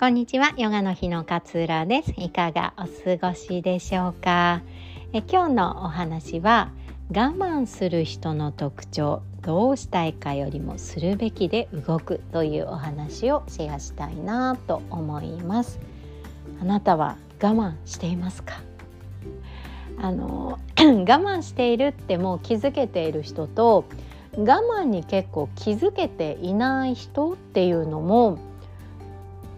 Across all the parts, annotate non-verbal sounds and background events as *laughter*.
こんにちは。ヨガの日の勝浦です。いかがお過ごしでしょうか？え今日のお話は我慢する人の特徴どうしたいかよりもするべきで動くというお話をシェアしたいなと思います。あなたは我慢していますか？あの *clears throat* 我慢しているってもう気づけている人と我慢に結構気づけていない人っていうのも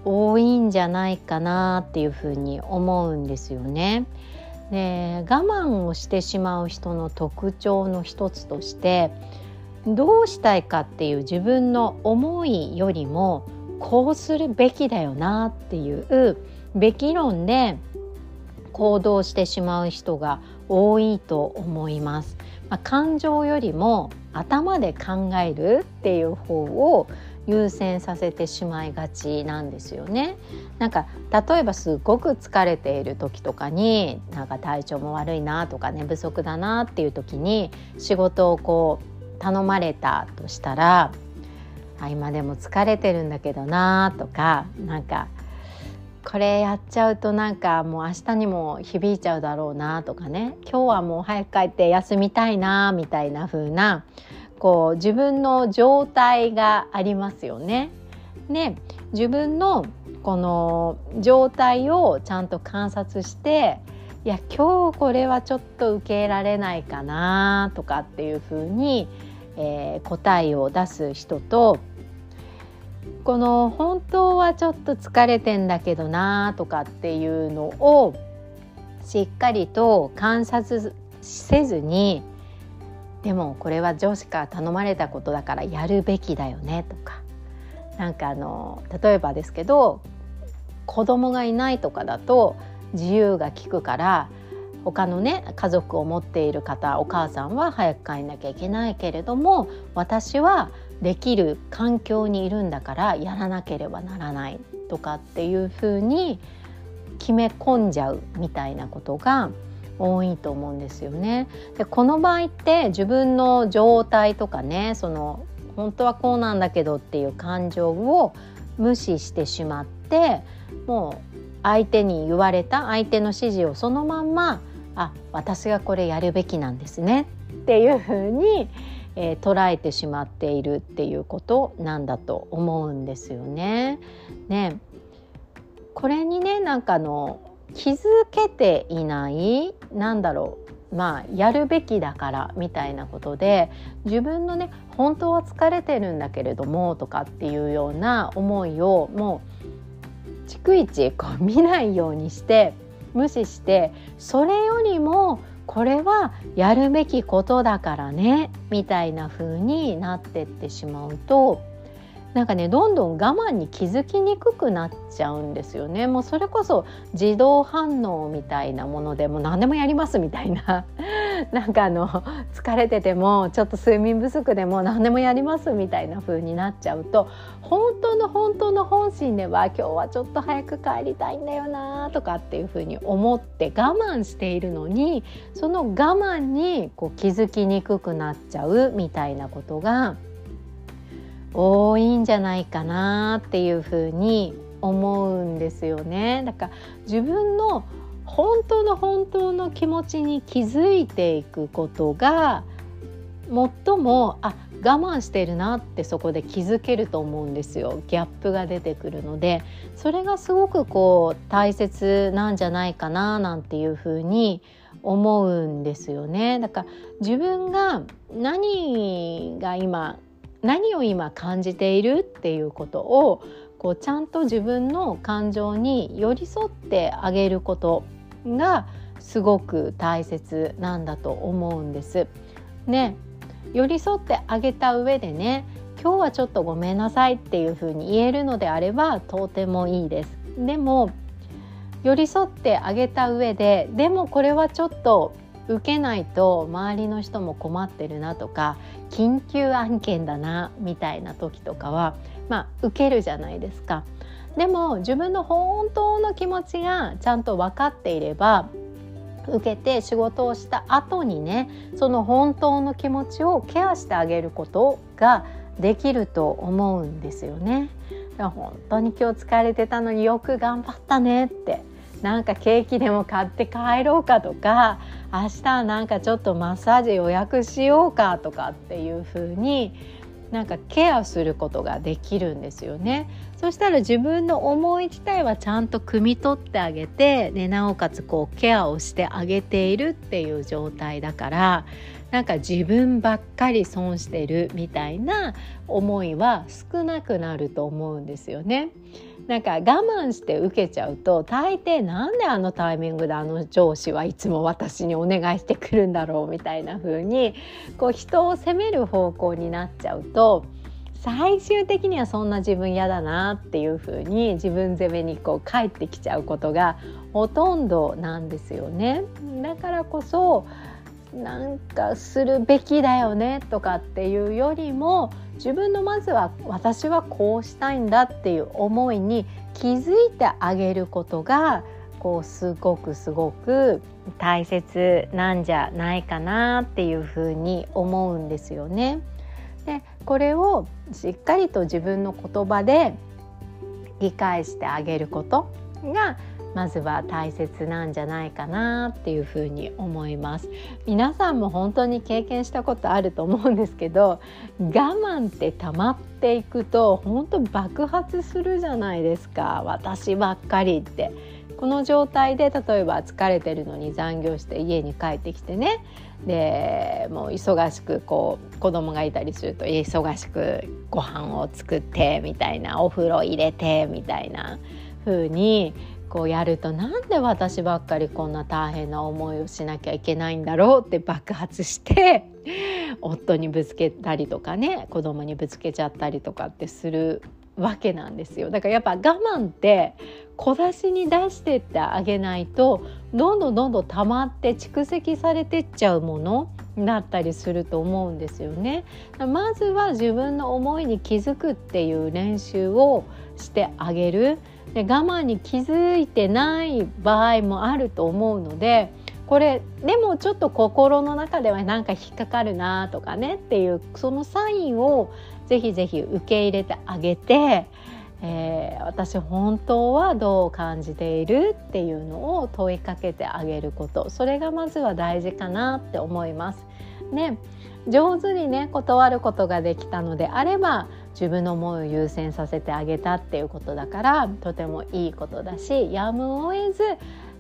多いんじゃないかなっていうふうに思うんですよね。で我慢をしてしまう人の特徴の一つとしてどうしたいかっていう自分の思いよりもこうするべきだよなっていうべき論で行動してしまう人が多いと思います。まあ、感情よりも頭で考えるっていう方を優先させてしまいがちなんですよね。なんか例えばすごく疲れている時とかになんか体調も悪いなとか寝不足だなっていう時に仕事をこう頼まれたとしたらあ今でも疲れてるんだけどなとかなんかこれやっちゃうとなんかもう明日にも響いちゃうだろうなとかね今日はもう早く帰って休みたいなみたいな風なこう自分の状態がありますよね。で自分のこの状態をちゃんと観察していや今日これはちょっと受け入れられないかなとかっていうふうに、えー、答えを出す人とこの本当はちょっと疲れてんだけどなとかっていうのをしっかりと観察せずにでもこれは上司から頼まれたことだからやるべきだよねとか。なんかあの例えばですけど子供がいないとかだと自由が利くから他のね家族を持っている方お母さんは早く帰んなきゃいけないけれども私はできる環境にいるんだからやらなければならないとかっていうふうに決め込んじゃうみたいなことが多いと思うんですよね。でこの場合って自分の状態とかねその本当はこうなんだけどっていう感情を無視してしまってもう相手に言われた相手の指示をそのまんまあ私がこれやるべきなんですねっていうふうに、えー、捉えてしまっているっていうことなんだと思うんですよね。ねこれにねなんかの気づけていないなんだろうまあやるべきだからみたいなことで自分のね本当は疲れてるんだけれどもとかっていうような思いをもう逐一こう見ないようにして無視してそれよりもこれはやるべきことだからねみたいな風になってってしまうとなんかねどんどん我慢に気づきにくくなっちゃうんですよね。もうそれこそ自動反応みたいなものでもう何でもやりますみたいな。*laughs* なんかあの疲れててもちょっと睡眠不足でも何でもやりますみたいな風になっちゃうと本当の本当の本心では今日はちょっと早く帰りたいんだよなとかっていう風に思って我慢しているのにその我慢にこう気づきにくくなっちゃうみたいなことが多いんじゃないかなっていうふうに思うんですよね。だから自分の本当の本当の気持ちに気づいていくことが最もあ我慢してるなってそこで気づけると思うんですよ。ギャップが出てくるので。それがすごくこう大切なんじゃないかななんていうふうに思うんですよね。だから自分が何が今何を今感じているっていうことをこうちゃんと自分の感情に寄り添ってあげることがすごく大切なんだと思うんです。ね寄り添ってあげた上でね今日はちょっとごめんなさいっていうふうに言えるのであればとてもいいです。でも寄り添ってあげた上ででもこれはちょっと受けないと周りの人も困ってるなとか緊急案件だなみたいな時とかはまあ受けるじゃないですか。でも自分の本当の気持ちがちゃんと分かっていれば受けて仕事をした後にねその本当の気持ちをケアしてあげることができると思うんですよね。本当に今日疲れてたのによく頑張ったねってなんかケーキでも買って帰ろうかとか明日なんかちょっとマッサージ予約しようかとかっていう風になんかケアすることができるんですよね。そしたら自分の思い自体はちゃんと汲み取ってあげて、ね、なおかつこうケアをしてあげているっていう状態だからなんか自分ばっかり損してるみたいな思いは少なくなると思うんですよね。なんか我慢して受けちゃうと大抵なんであのタイミングであの上司はいつも私にお願いしてくるんだろうみたいな風にこう人を責める方向になっちゃうと最終的にはそんな自分嫌だなっていう風に自分責めにこう帰ってきちゃうことがほとんどなんですよね。だからこそなんかするべきだよねとかっていうよりも自分のまずは私はこうしたいんだっていう思いに気づいてあげることがこうすごくすごく大切なんじゃないかなっていうふうに思うんですよね。でこれをしっかりと自分の言葉で理解してあげることがまずは大切なんじゃないかなっていうふうに思います。皆さんも本当に経験したことあると思うんですけど我慢って溜まっていくと本当爆発するじゃないですか。私ばっかりって。この状態で例えば疲れてるのに残業して家に帰ってきてね。でもう忙しくこう子供がいたりすると忙しくご飯を作ってみたいなお風呂入れてみたいな風にこうやるとなんで私ばっかりこんな大変な思いをしなきゃいけないんだろうって爆発して *laughs* 夫にぶつけたりとかね子供にぶつけちゃったりとかってするわけなんですよだからやっぱ我慢って小出しに出してってあげないとどんどんどんどん溜まって蓄積されてっちゃうものだったりすると思うんですよね。まずは自分の思いに気づくっていう練習をしてあげるで我慢に気づいてない場合もあると思うのでこれでもちょっと心の中ではなんか引っかかるなとかねっていうそのサインをぜひぜひ受け入れてあげて、えー、私本当はどう感じているっていうのを問いかけてあげることそれがまずは大事かなって思います。ね、上手にね断ることができたのであれば自分の思いを優先させてあげたっていうことだからとてもいいことだしやむを得ず、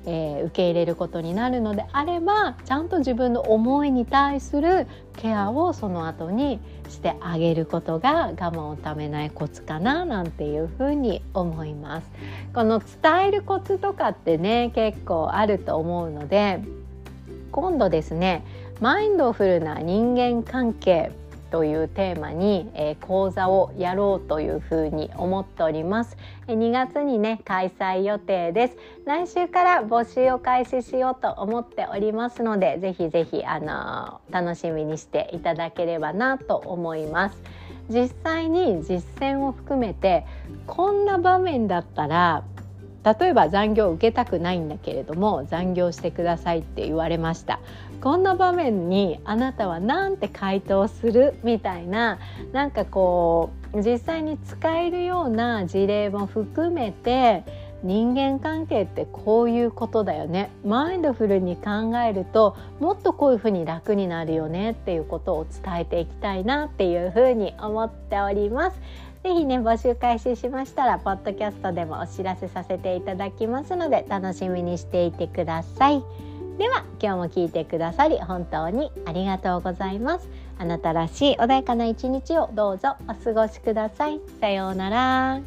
えー、受け入れることになるのであればちゃんと自分の思いに対するケアをその後にしてあげることが我慢をためないコツかななんていうふに思います。この伝えるコツとかってね結構あると思うので今度ですねマインドフルな人間関係というテーマに、えー、講座をやろうというふうに思っております。え2月にね開催予定です。来週から募集を開始しようと思っておりますので、ぜひぜひあのー、楽しみにしていただければなと思います。実際に実践を含めてこんな場面だったら例えば残業を受けたくないんだけれども残業してくださいって言われましたこんな場面にあなたは何て回答するみたいななんかこう実際に使えるような事例も含めて人間関係ってこういうことだよねマインドフルに考えるともっとこういうふうに楽になるよねっていうことを伝えていきたいなっていうふうに思っております。ぜひね募集開始しましたらポッドキャストでもお知らせさせていただきますので楽しみにしていてくださいでは今日も聞いてくださり本当にありがとうございます。あなたらしい穏やかな一日をどうぞお過ごしください。さようなら。